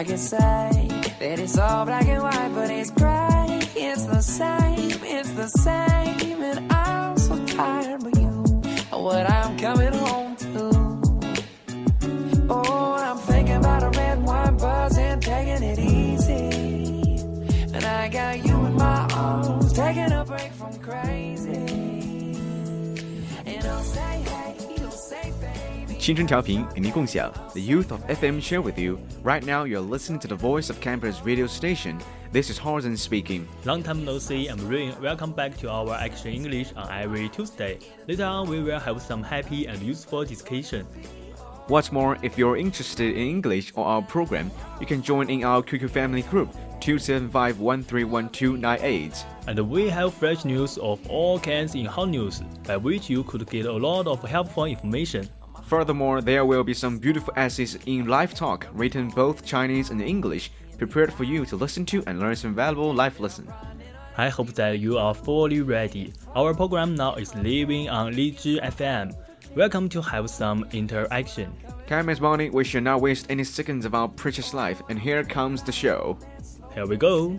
I could say that it's all black and white, but it's gray. It's the same, it's the same. And I'm so tired of you, what I'm coming 青春调频与您共享，The youth of FM share with you. Right now, you're listening to the voice of campus radio station. This is Horizon speaking. Long time no see, I'm Rain. Welcome back to our Action English on every Tuesday. Later on, we will have some happy and useful discussion. What's more, if you're interested in English or our program, you can join in our QQ family group 275131298. And we have fresh news of all kinds in hot news, by which you could get a lot of helpful information. Furthermore, there will be some beautiful essays in live talk written both Chinese and English, prepared for you to listen to and learn some valuable life lessons. I hope that you are fully ready. Our program now is living on Lizhi FM. Welcome to have some interaction. Come, Miss Bonnie, we should not waste any seconds of our precious life, and here comes the show. Here we go.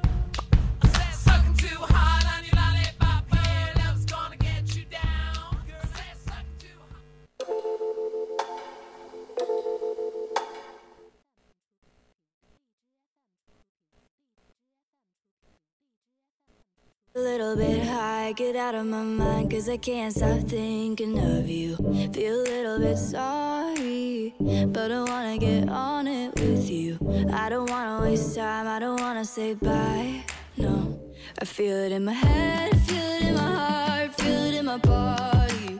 Get out of my mind, cause I can't stop thinking of you. Feel a little bit sorry, but I wanna get on it with you. I don't wanna waste time, I don't wanna say bye, no. I feel it in my head, feel it in my heart, feel it in my body.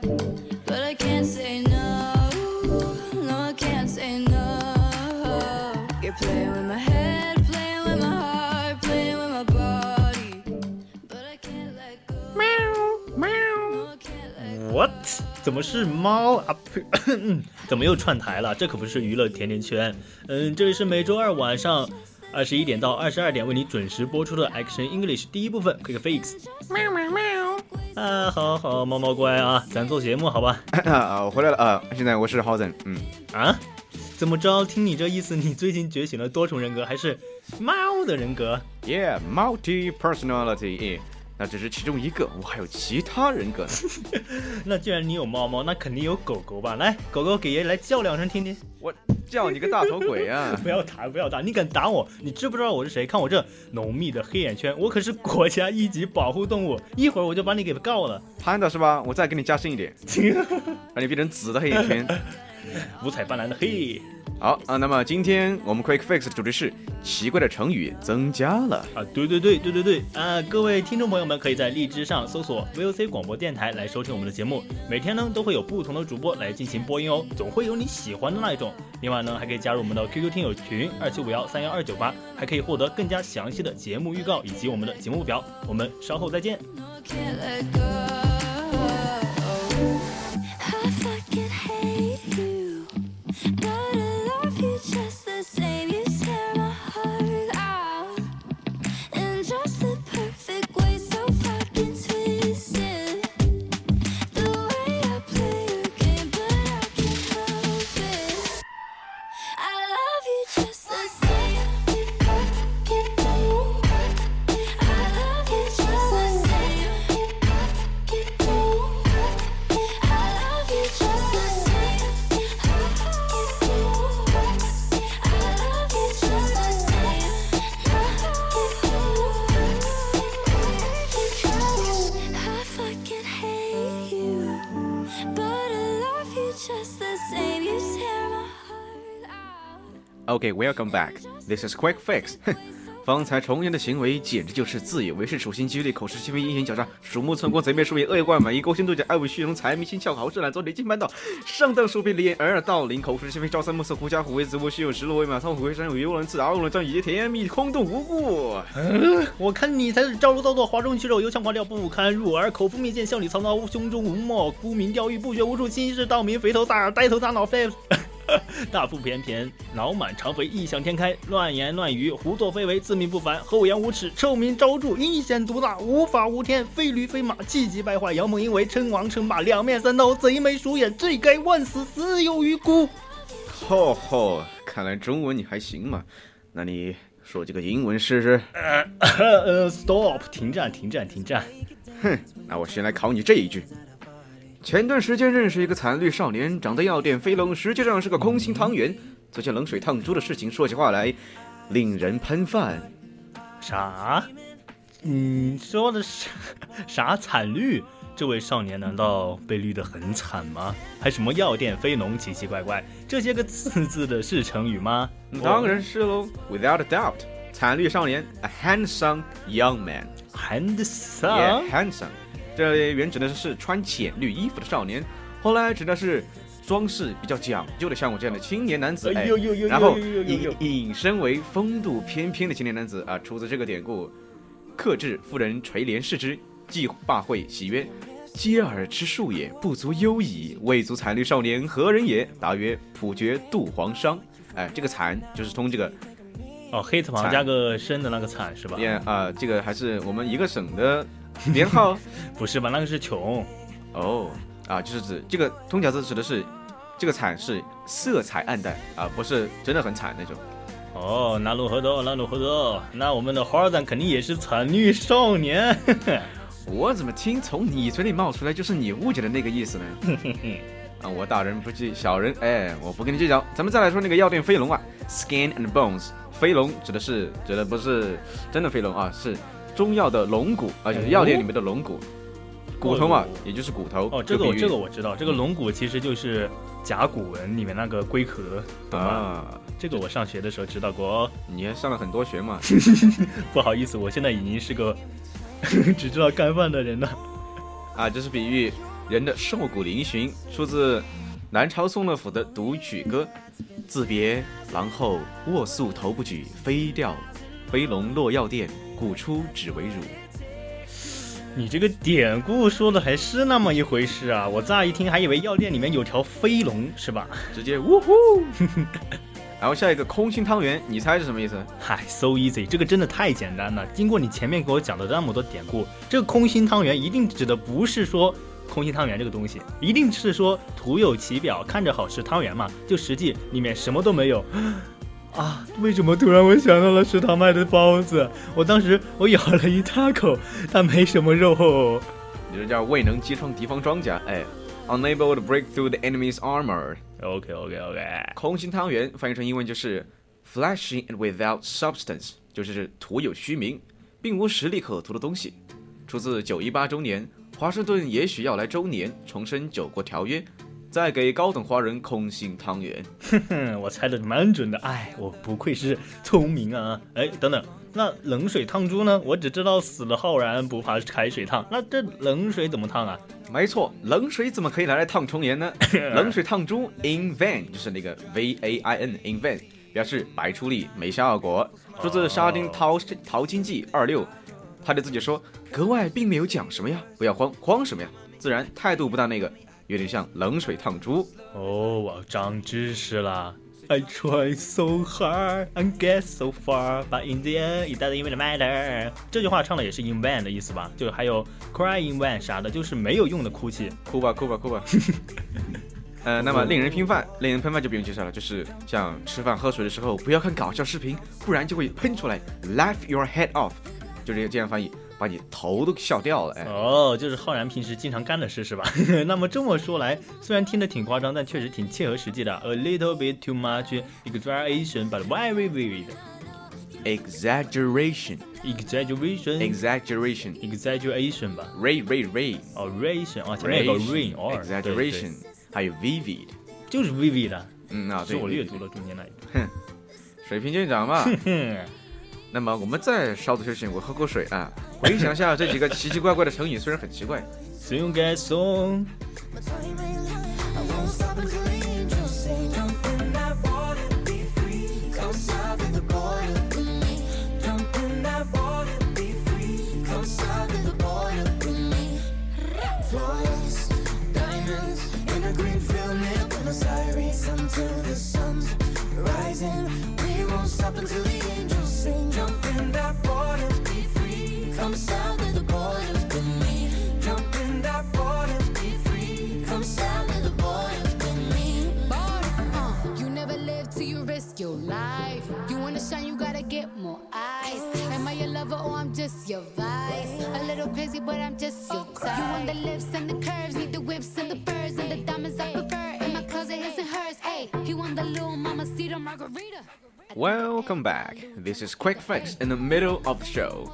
But I can't say no, no, I can't say no. You're playing with my head. What？怎么是猫啊？呸！怎么又串台了？这可不是娱乐甜甜圈。嗯，这里是每周二晚上二十一点到二十二点为你准时播出的 Action English 第一部分 Quick Fix。喵喵喵！啊，好好，猫猫乖啊，咱做节目好吧？啊，我回来了啊！现在我是 Housen。嗯啊？怎么着？听你这意思，你最近觉醒了多重人格，还是猫的人格？Yeah，multi personality。那只是其中一个，我还有其他人格呢。那既然你有猫猫，那肯定有狗狗吧？来，狗狗给爷爷来叫两声听听。我叫你个大头鬼啊！不要打，不要打！你敢打我？你知不知道我是谁？看我这浓密的黑眼圈，我可是国家一级保护动物，一会儿我就把你给告了。潘的是吧？我再给你加深一点，让你变成紫的黑眼圈，五彩斑斓的黑。好啊，那么今天我们 Quick Fix 的主题是奇怪的成语增加了啊！对对对对对对啊！各位听众朋友们，可以在荔枝上搜索 VOC 广播电台来收听我们的节目，每天呢都会有不同的主播来进行播音哦，总会有你喜欢的那一种。另外呢，还可以加入我们的 QQ 听友群二七五幺三幺二九八，还可以获得更加详细的节目预告以及我们的节目表。我们稍后再见。Okay, welcome back. This is Quick Fix. 方才重言的行为简直就是自以为是、处心积虑、口是心非、阴险狡诈、鼠目寸光、贼眉鼠眼、恶意灌满意、勾心斗角、爱慕虚荣、财迷心窍、好事懒做、离经叛道、上当受骗、掩耳盗铃、口是心非、朝三暮四、狐假虎威、自我虚有、食鹿为马、仓虎为山、语无伦次、傲龙张以及甜蜜空洞无故。嗯我看你才是招如造作、哗众取宠、油腔滑调、不堪入耳、口腹蜜饯、笑里藏刀、胸中无墨、沽名钓誉、不学无术、欺世盗名、肥头大耳、呆头大脑、废。大腹便便，脑满肠肥，异想天开，乱言乱语，胡作非为，自命不凡，厚颜无耻，臭名昭著，阴险毒辣，无法无天，非驴非马，气急败坏，阳奉阴违，称王称霸，两面三刀，贼眉鼠眼，罪该万死，死有余辜。吼吼，看来中文你还行嘛？那你说几个英文试试？呃呃，stop，停战，停战，停战。哼，那我先来考你这一句。前段时间认识一个惨绿少年，长得要点飞龙，实际上是个空心汤圆。最近冷水烫猪的事情，说起话来令人喷饭。啥？你说的是啥惨绿？这位少年难道被绿得很惨吗？还什么药店飞龙，奇奇怪怪，这些个字字的是成语吗？当然是喽，without a doubt，惨绿少年，a handsome young man。这原指的是穿浅绿衣服的少年，后来指的是装饰比较讲究的，像我这样的青年男子。哎然后引引申为风度翩翩的青年男子啊，出自这个典故。克制妇人垂帘视之，既罢会，喜曰：“嗟尔之术也，不足忧矣。未足惨绿少年何人也？”答曰：“普觉杜黄商。”哎，这个惨就是通这个哦，黑字旁加个深的那个惨是吧？也啊、这个还是我们一个省的 编号。不是吧？那个是穷。哦，啊，就是指这个通假字指的是这个惨是色彩暗淡啊，不是真的很惨那种。哦，那路河多，那路河多，那我们的华尔赞肯定也是惨绿少年。我怎么听从你嘴里冒出来就是你误解的那个意思呢？啊，我大人不计小人，哎，我不跟你计较。咱们再来说那个药店飞龙啊，Skin and Bones，飞龙指的是指的不是真的飞龙啊，是中药的龙骨啊，就是药店里面的龙骨，骨头嘛，也就是骨头。哦，这个这个我知道，这个龙骨其实就是甲骨文里面那个龟壳，懂吗？啊，这个我上学的时候知道过哦。你还上了很多学嘛。不好意思，我现在已经是个 只知道干饭的人了。啊，这是比喻人的瘦骨嶙峋，出自南朝宋乐府的《读曲歌》。自别郎后卧宿头不举，飞掉飞龙落药店，古出只为乳。你这个典故说的还是那么一回事啊！我乍一听还以为药店里面有条飞龙，是吧？直接呜呼。然后下一个空心汤圆，你猜是什么意思？嗨，so easy，这个真的太简单了。经过你前面给我讲的那么多典故，这个空心汤圆一定指的不是说空心汤圆这个东西，一定是说徒有其表，看着好吃汤圆嘛，就实际里面什么都没有。啊，为什么突然我想到了食堂卖的包子？我当时我咬了一大口，它没什么肉。你这叫未能击穿敌方装甲，哎，unable to break through the enemy's armor。OK OK OK，空心汤圆翻译成英文就是 “flashing and without substance，就是徒有虚名，并无实力可图的东西。出自九一八周年，华盛顿也许要来周年，重申九国条约，再给高等华人空心汤圆。哼哼，我猜的蛮准的。哎，我不愧是聪明啊！哎，等等，那冷水烫猪呢？我只知道死了浩然不怕开水烫，那这冷水怎么烫啊？没错，冷水怎么可以拿来烫虫年呢？冷水烫猪 in vain 就是那个 v a i n in vain，表示白出力没效果。出自《沙丁淘淘金记》二六，他对自己说：“格外并没有讲什么呀，不要慌，慌什么呀？自然态度不大那个，有点像冷水烫猪。哦，我长知识了。I try so hard and get so far, but in the end it doesn't even matter。这句话唱的也是 in vain 的意思吧？就还有 cry in vain 啥的，就是没有用的哭泣。哭吧，哭吧，哭吧。呃，那么令人喷饭，令人喷饭就不用介绍了，就是像吃饭喝水的时候，不要看搞笑视频，不然就会喷出来，laugh your head off，就这这样翻译，把你头都笑掉了。哎，哦，就是浩然平时经常干的事是吧？那么这么说来，虽然听着挺夸张，但确实挺切合实际的。A little bit too much exaggeration, but very vivid. exaggeration Exaggeration, exaggeration exaggeration 吧。ray ray ray 哦，ration 啊，前面有个 rain，哦 exaggeration，还有 vivid，就是 vivid 的，嗯啊，对，是我略读了中间那一段。哼，水平见长嘛。那么我们再稍作休息，我喝口水啊，回想一下这几个奇奇怪怪的成语，虽然很奇怪。Come south of the border with me. Jump in that water, be free. Come south of the border with me. Uh, you never live till you risk your life. You wanna shine, you gotta get more eyes. Am I your lover or I'm just your vice? A little crazy, but I'm just your type. You want the lips and the curves, need the whips and the furs and the diamonds I prefer. In my closet, his and hers. Hey, he want the little mama cedar margarita. Welcome back. This is Quick Fix in the middle of the show.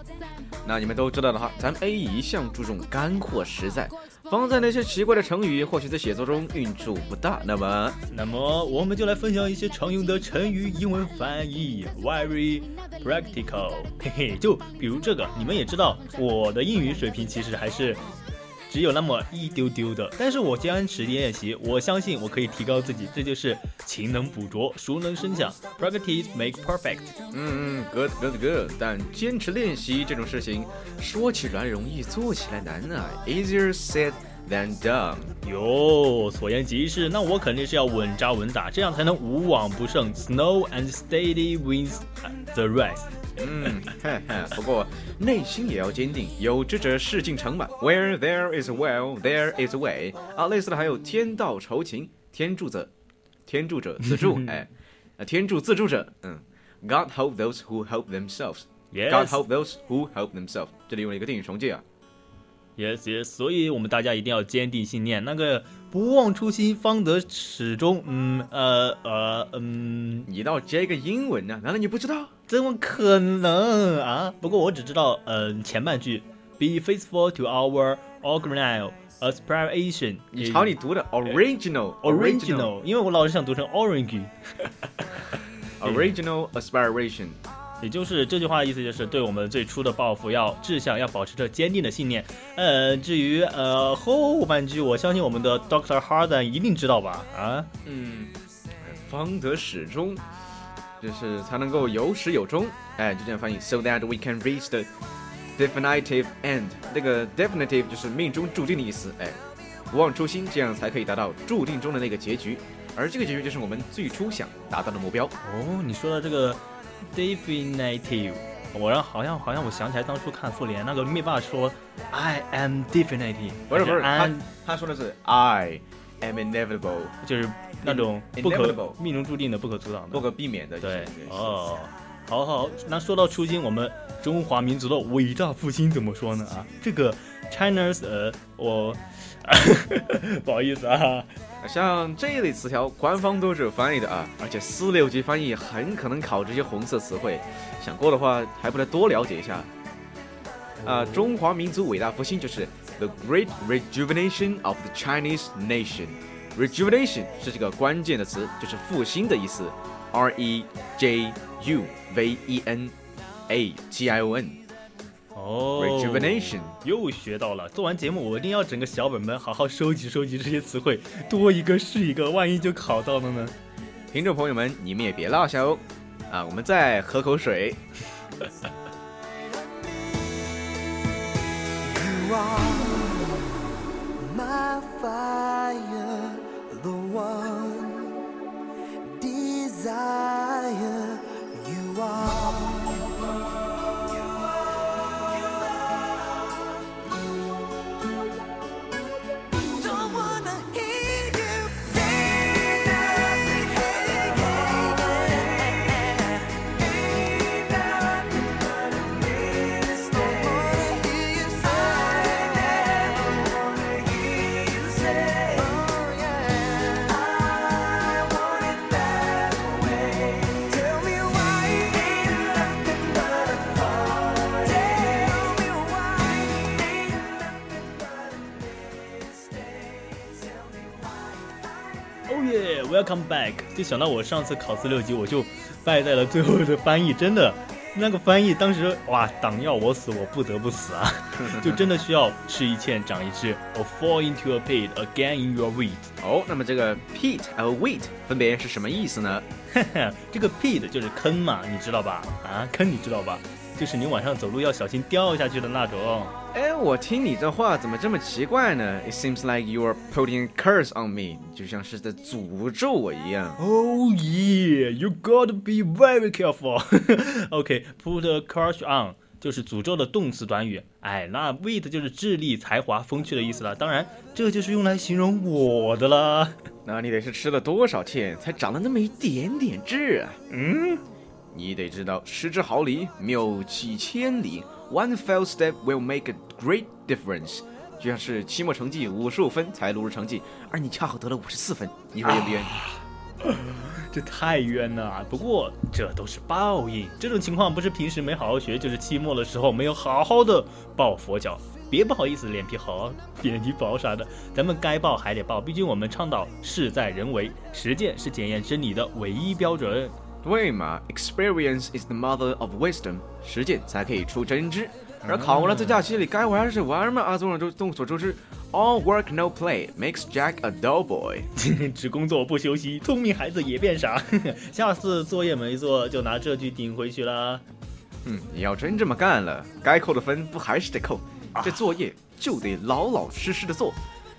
那你们都知道的话，咱们 A 一向注重干货实在，放在那些奇怪的成语，或许在写作中用处不大。那么，那么我们就来分享一些常用的成语英文翻译，very practical。嘿嘿，就比如这个，你们也知道，我的英语水平其实还是只有那么一丢丢的，但是我坚持练习，我相信我可以提高自己，这就是勤能补拙，熟能生巧，practice make perfect。嗯嗯，good good good。但坚持练习这种事情，说起来容易，做起来难啊，easier said than done。哟，所言极是，那我肯定是要稳扎稳打，这样才能无往不胜。Snow and steady wins the race。嗯，哈哈，不过内心也要坚定，有志者事竟成嘛。Where there is a will, there is way 啊，类似的还有天道酬勤，天助者，天助者自助，哎，呃，天助自助者，嗯，God help those who help themselves。Yes God help those who help themselves。这里用了一个定语重记啊。Yes, yes，所以我们大家一定要坚定信念，那个不忘初心，方得始终。嗯，呃，呃，嗯，你倒接一个英文呢、难道你不知道？怎么可能啊？不过我只知道，嗯、前半句，Be faithful to our original aspiration。你瞧你读的 original original，因为我老是想读成 orange。original aspiration。也就是这句话的意思，就是对我们最初的抱负要志向要保持着坚定的信念。呃，至于呃后半句，我相信我们的 Doctor Harden 一定知道吧？啊，嗯，方得始终，就是才能够有始有终。哎，就这样翻译，so that we can reach the definitive end。那个 definitive 就是命中注定的意思。哎，不忘初心，这样才可以达到注定中的那个结局。而这个结局就是我们最初想达到的目标。哦，你说的这个 definitive，我让好像好像我想起来当初看复联那个灭霸说 I am definitive，不是不是，他他说的是 I am inevitable，就是那种不可命中注定的、不可阻挡的。不可避免的。对就是，哦，好好，那说到初心，我们中华民族的伟大复兴怎么说呢？啊，这个 China's 呃，我 不好意思啊，像这一类词条，官方都是有翻译的啊，而且四六级翻译很可能考这些红色词汇，想过的话还不得多了解一下。啊，中华民族伟大复兴就是 the great rejuvenation of the Chinese nation。rejuvenation 是这个关键的词，就是复兴的意思。R E J U V E N A T I O N。哦 Rejuvenation 又学到了。做完节目，我一定要整个小本本好好收集收集这些词汇，多一个是一个，万一就考到了呢？听众朋友们，你们也别落下哦。啊，我们再喝口水。You are my fire, the one desire. You are. back！就想到我上次考四六级，我就败在了最后的翻译，真的，那个翻译当时哇，党要我死，我不得不死啊，就真的需要吃一堑长一智，or fall into a pit again in your wheat。哦，那么这个 pit 和 wheat 分别是什么意思呢？这个 pit 就是坑嘛，你知道吧？啊，坑你知道吧？就是你晚上走路要小心掉下去的那种。哎，我听你这话怎么这么奇怪呢？It seems like you are putting a curse on me，就像是在诅咒我一样。Oh yeah, you gotta be very careful. OK, put a curse on 就是诅咒的动词短语。哎，那 wit 就是智力、才华、风趣的意思了。当然，这就是用来形容我的啦。那你得是吃了多少堑才长了那么一点点痣啊？嗯，你得知道，失之毫厘，谬几千里。One fell step will make a great difference。就像是期末成绩五十五分才录入成绩，而你恰好得了五十四分，你说冤不冤？这太冤了。不过这都是报应，这种情况不是平时没好好学，就是期末的时候没有好好的抱佛脚。别不好意思，脸皮厚，脸皮薄啥的，咱们该报还得报，毕竟我们倡导事在人为，实践是检验真理的唯一标准。对嘛，Experience is the mother of wisdom，实践才可以出真知。而考完了，在假期里该玩还是玩嘛。啊，众所周众所周知，All work no play makes Jack a dull boy。只工作不休息，聪明孩子也变傻。下次作业没做，就拿这句顶回去啦。嗯，你要真这么干了，该扣的分不还是得扣？这作业就得老老实实的做。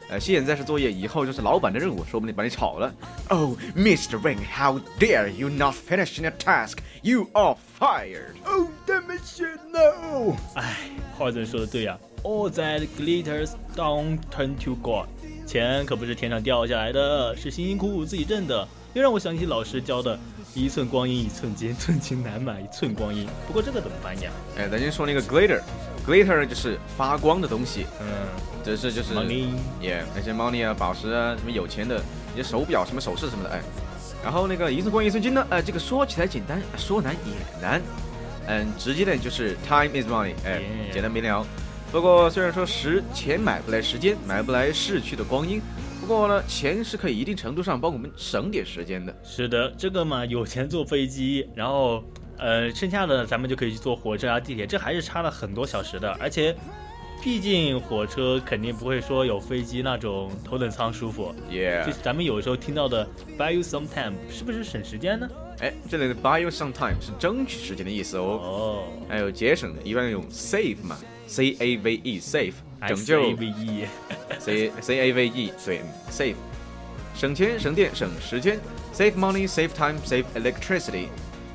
呃，现在是作业，以后就是老板的任务，说不定把你炒了。Oh, Mr. Wing, how dare you not finish your task? You are fired. Oh, damn it, shit, no! 哎，华总说的对呀、All that glitters don't turn to gold。钱可不是天上掉下来的，是辛辛苦苦自己挣的。又让我想起老师教的“一寸光阴一寸金，寸金难买一寸光阴”。不过这个怎么翻译啊？哎，咱先说那个 glitter，glitter 就是发光的东西。嗯，这是就是 money，耶，那些 money 啊、宝石啊，什么有钱的，一些手表、什么首饰什么的，哎。然后那个一寸光阴一寸金呢，呃，这个说起来简单，说难也难。嗯，直接点就是 time is money，哎，简单明了。不过虽然说时钱买不来时间，买不来逝去的光阴，不过呢，钱是可以一定程度上帮我们省点时间的。是的，这个嘛，有钱坐飞机，然后呃，剩下的咱们就可以去坐火车啊、地铁，这还是差了很多小时的。而且，毕竟火车肯定不会说有飞机那种头等舱舒服。耶、就是咱们有时候听到的 buy you some time，是不是省时间呢？哎，这里的 buy you some time 是争取时间的意思哦。哦，还有节省的，一般用 save 嘛，C A V E，save，拯救 S A V E C C A V E，对，save，省钱、省电、省时间，save money，save time，save electricity，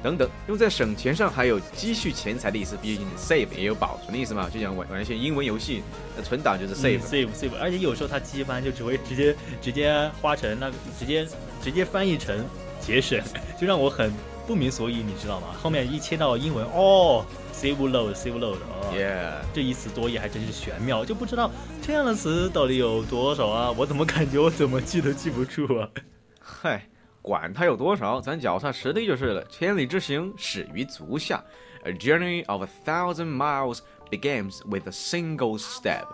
等等，用在省钱上，还有积蓄钱财的意思。毕竟 save 也有保存的意思嘛，就像玩玩一些英文游戏，那存档就是 save。save save，而且有时候它机翻就只会直接直接花成那个，直接直接翻译成节省，就让我很不明所以，你知道吗？后面一切到英文，哦，save load save load，哦 Yeah，这一词多义还真是玄妙，就不知道这样的词到底有多少啊？我怎么感觉我怎么记都记不住啊？嗨，管它有多少，咱脚踏实地就是了。千里之行，始于足下。A journey of a thousand miles begins with a single step。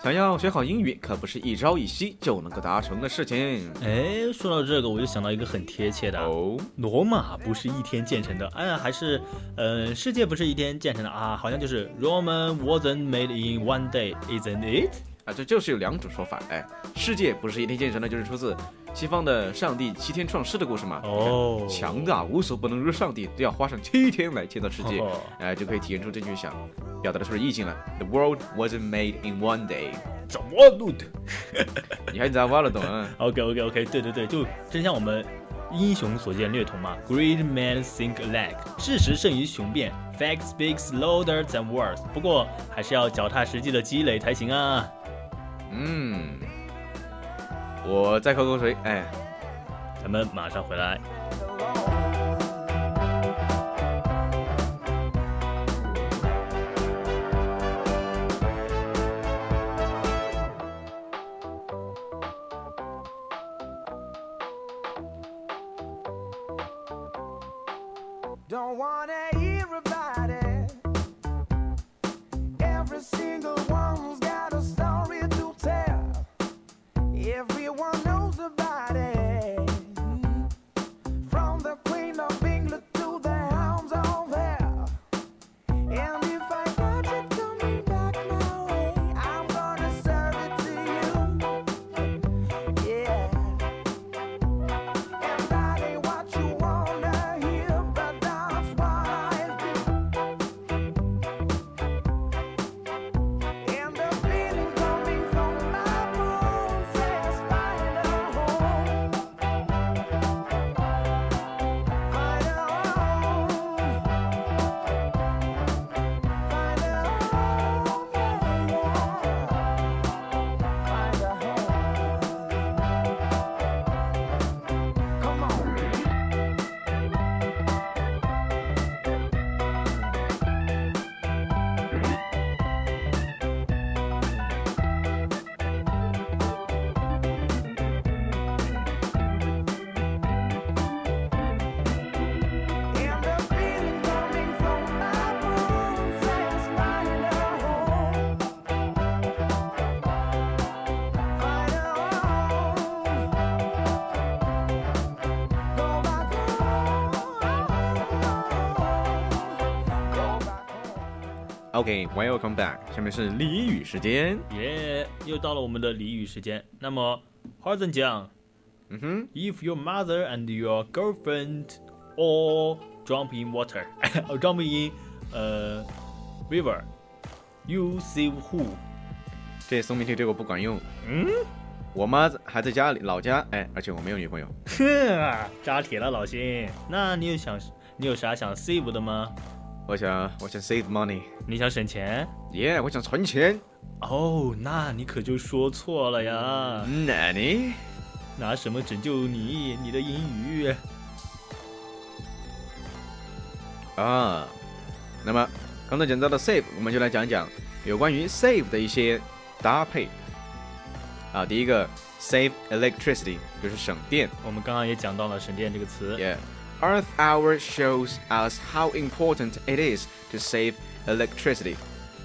想要学好英语，可不是一朝一夕就能够达成的事情。哎，说到这个，我就想到一个很贴切的，哦，罗马不是一天建成的，哎，还是，呃，世界不是一天建成的啊，好像就是 Roman wasn't made in one day, isn't it？啊，这就是有两种说法。哎，世界不是一天建成的，就是出自西方的上帝七天创世的故事嘛。哦，强大无所不能如上帝，都要花上七天来建造世界，哦哎，就可以体现出这句想表达的是意境了。The world wasn't made in one day。怎么录的？你还咋挖了懂啊？OK OK OK，对对对，就真像我们英雄所见略同嘛。Great men think alike，事实胜于雄辩，Fact speaks louder than words。不过还是要脚踏实地的积累才行啊。嗯，我再喝口水。哎，咱们马上回来。OK，Welcome back，下面是俚语时间。耶又到了我们的俚语时间。那么，花生酱，嗯哼，If your mother and your girlfriend all jump in water, or jump in 呃 river, you save who？这送命题对我不管用。嗯，我妈还在家里老家，哎，而且我没有女朋友。哼，扎铁了，老辛。那你有想，你有啥想 save 的吗？我想，我想 save money。你想省钱？耶，我想存钱。哦，那你可就说错了呀。那你拿什么拯救你？你的英语？啊，那么刚才讲到的 save，我们就来讲讲有关于 save 的一些搭配。啊，第一个 save electricity 就是省电。我们刚刚也讲到了省电这个词。Yeah. Earth Hour shows us how important it is to save electricity.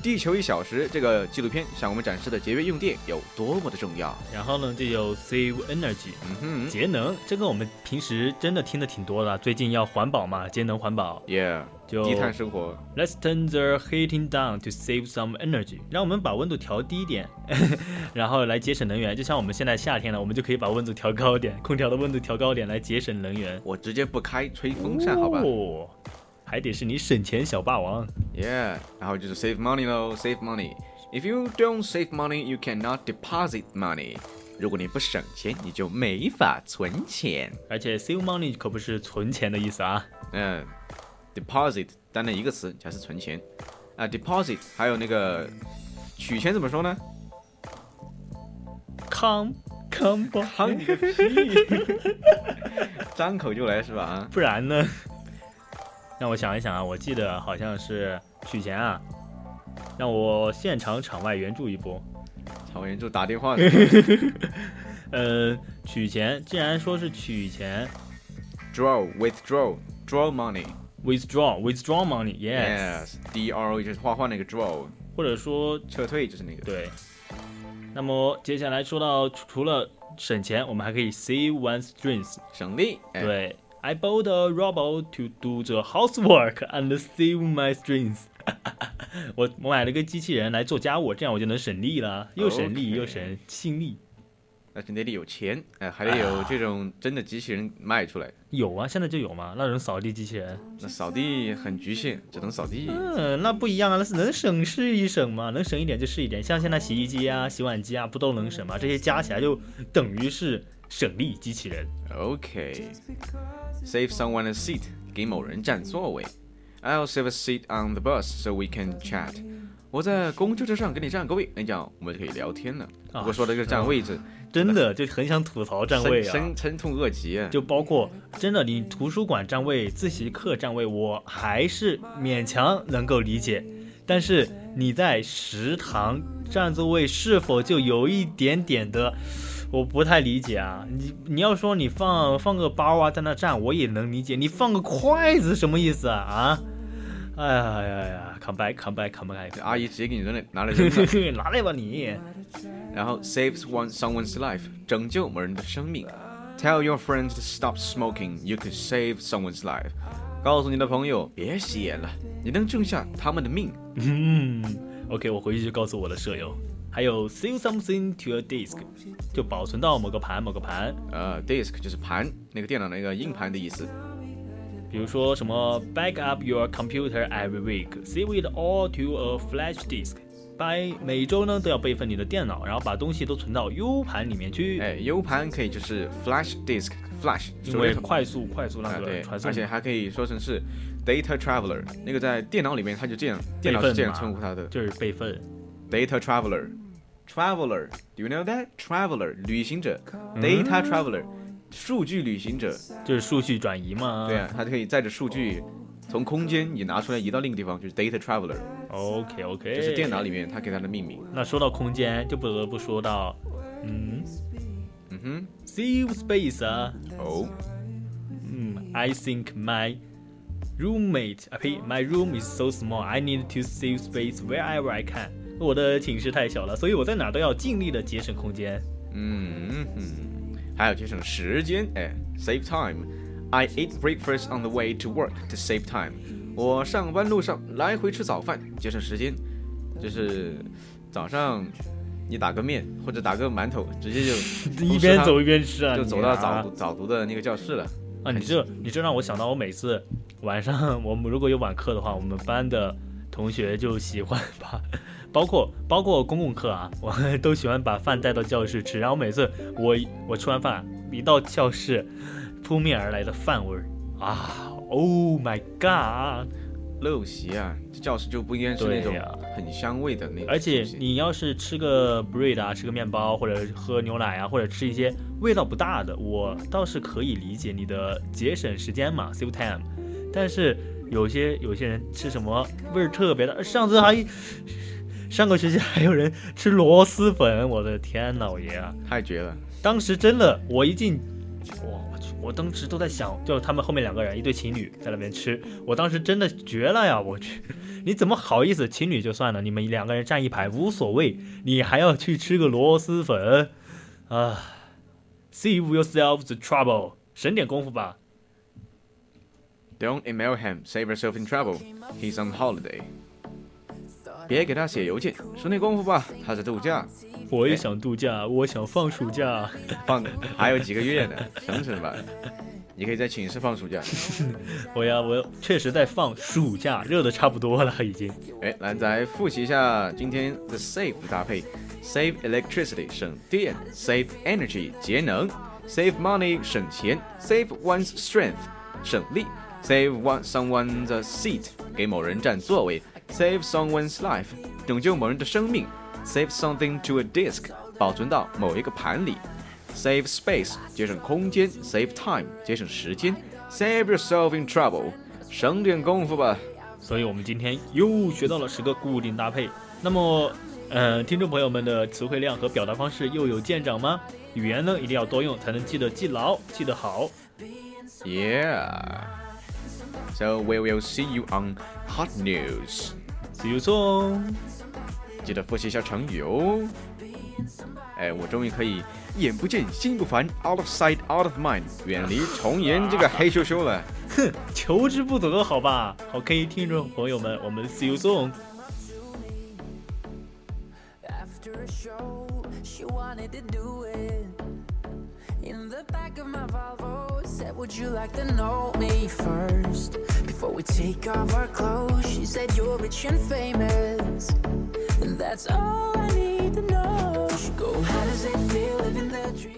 地球一小时这个纪录片向我们展示的节约用电有多么的重要。然后呢，就有 save energy，嗯哼，节能，这个我们平时真的听的挺多的。最近要环保嘛，节能环保。Yeah，就低碳生活。Let's turn the heating down to save some energy。让我们把温度调低一点，然后来节省能源。就像我们现在夏天了，我们就可以把温度调高一点，空调的温度调高一点来节省能源。我直接不开，吹风扇，好吧？哦，还得是你省钱小霸王。Yeah，然后就是 save money 喽，save money。If you don't save money, you cannot deposit money。如果你不省钱，你就没法存钱。而且 save money 可不是存钱的意思啊。嗯，deposit 单单一个词，才是存钱。啊，deposit 还有那个取钱怎么说呢？？Come come 你个屁！张口就来是吧？啊，不然呢？让我想一想啊，我记得好像是取钱啊，让我现场场外援助一波。场外援助打电话。呃，取钱，既然说是取钱，draw withdraw draw money withdraw withdraw money，yes d r o 就是画画那个 draw，或者说撤退就是那个。对。那么接下来说到除了省钱，我们还可以 save one's dreams 省力。哎、对，I bought a robot to do the housework and save my strength 我我买了个机器人来做家务，这样我就能省力了，又省力又省心力。但是那里有钱，哎、还得有这种真的机器人卖出来。有啊，现在就有嘛，那种扫地机器人。那扫地很局限，只能扫地。嗯，那不一样啊，那是能省是一省嘛，能省一点就是一点。像现在洗衣机啊、洗碗机啊，不都能省吗？这些加起来就等于是省力机器人。OK，save、someone a seat，给某人占座位。I'll save a seat on the bus so we can chat。我在公交车上给你占个位，那这样我们就可以聊天了。啊不过说的这个占位置，真的就很想吐槽占位啊，深深痛恶极啊！就包括真的你图书馆占位、自习课占位，我还是勉强能够理解。但是你在食堂占座位，是否就有一点点的，我不太理解啊？你你要说你放放个包啊在那站，我也能理解。你放个筷子什么意思啊？啊？哎呀呀呀！Come back，come back，come back！阿姨直接给你扔了，拿来扔了，拿来吧你。然后 saves one someone's life，拯救某人的生命。Tell your friends to stop smoking, you could save someone's life。告诉你的朋友别吸烟了，你能救下他们的命。嗯，OK，我回去就告诉我的舍友。还有 save something to a disk，就保存到某个盘某个盘。呃，disk 就是盘，那个电脑那个硬盘的意思。比如说什么 back up your computer every week，save it all to a flash disk。by 每周呢都要备份你的电脑，然后把东西都存到 U 盘里面去。哎，U 盘可以就是 flash disk，flash，因为快速快速那个传，送，而且还可以说成是 data traveler，那个在电脑里面它就这样，电脑是这样称呼它的，就是备份。data traveler。Traveler，do you know that? Traveler，旅行者，data traveler，数据旅行者，就是数据转移嘛。对啊，它可以载着数据从空间你拿出来移到另一个地方，就是 data traveler。 OK OK，这是电脑里面它给它的命名。那说到空间，就不得不说到，嗯嗯哼，save space 啊。哦，嗯，I think my roommate 啊呸，my room is so small. I need to save space wherever I can. 我的寝室太小了，所以我在哪都要尽力的节省空间。嗯嗯，还有节省时间，哎，save time。I eat breakfast on the way to work to save time。我上班路上来回吃早饭，节省时间。就是早上你打个面或者打个馒头，直接就 一边走一边吃啊，就走到早读早读的那个教室了。啊，你这你这让我想到，我每次晚上我们如果有晚课的话，我们班的同学就喜欢把，包括包括公共课啊，我们都喜欢把饭带到教室吃。然后每次我我吃完饭一到教室，扑面而来的饭味儿啊，Oh my god！陋习啊，这教室就不应该是那种很香味的那种。而且你要是吃个 bread 啊，吃个面包，或者喝牛奶啊，或者吃一些味道不大的，我倒是可以理解你的节省时间嘛，save time。但是有些有些人吃什么味儿特别的，上次还上个学期还有人吃螺蛳粉，我的天老爷啊！太绝了！当时真的，我一进，哇，我去，我当时都在想，就他们后面两个人，一对情侣在那边吃，我当时真的绝了呀！我去，你怎么好意思？情侣就算了，你们两个人站一排无所谓，你还要去吃个螺蛳粉啊？Save yourself the trouble，省点功夫吧。Don't email him, save yourself in trouble. He's on holiday. 别给他写邮件，省点功夫吧，他在度假。我也想度假，我想放暑假。放还有几个月呢，省省吧。你可以在寝室放暑假。我呀，我确实在放暑假，热的差不多了已经。哎，来再复习一下今天的 save 的搭配：save electricity 省电，save energy 节能，save money 省钱，save one's strength 省力，save one someone's seat 给某人占座位，save someone's life 拯救某人的生命，save something to a disk 保存到某一个盘里。Save space 节省空间，save time 节省时间，save yourself in trouble 省点功夫吧。所以我们今天又学到了十个固定搭配。那么，呃，听众朋友们的词汇量和表达方式又有见长吗？语言呢一定要多用，才能记得记牢，记得好。Yeah. So we will see you on Hot News. See you soon. 记得复习一下成语哦。哎，我终于可以眼不见心不烦，out of sight, out of mind，远离重言这个黑羞羞了。哼，求之不得，好吧？OK，听众朋友们，我们 See you soon。After a show, she wanted to do it. The back of my Volvo, said, Would you like to know me first? Before we take off our clothes, she said, You're rich and famous. And that's all I need to know. She go, How does it feel living the dream?